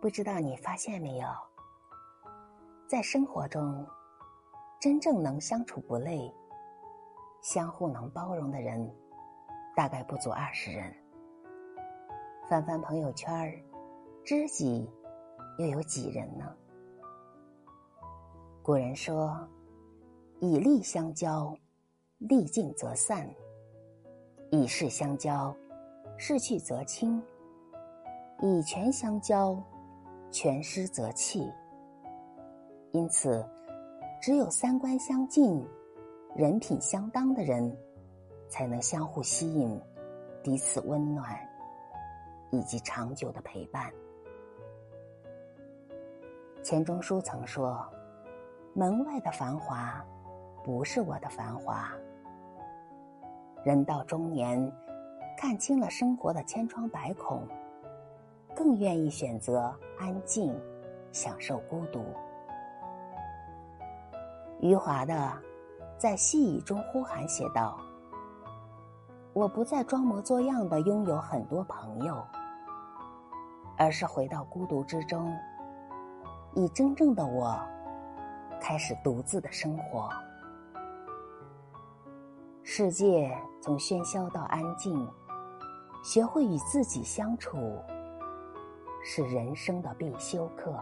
不知道你发现没有，在生活中，真正能相处不累、相互能包容的人，大概不足二十人。翻翻朋友圈儿，知己又有几人呢？古人说：“以利相交，利尽则散；以势相交，势去则清；以权相交。”权失则弃，因此，只有三观相近、人品相当的人，才能相互吸引，彼此温暖，以及长久的陪伴。钱钟书曾说：“门外的繁华，不是我的繁华。”人到中年，看清了生活的千疮百孔。更愿意选择安静，享受孤独。余华的在细雨中呼喊写道：“我不再装模作样的拥有很多朋友，而是回到孤独之中，以真正的我开始独自的生活。世界从喧嚣到安静，学会与自己相处。”是人生的必修课。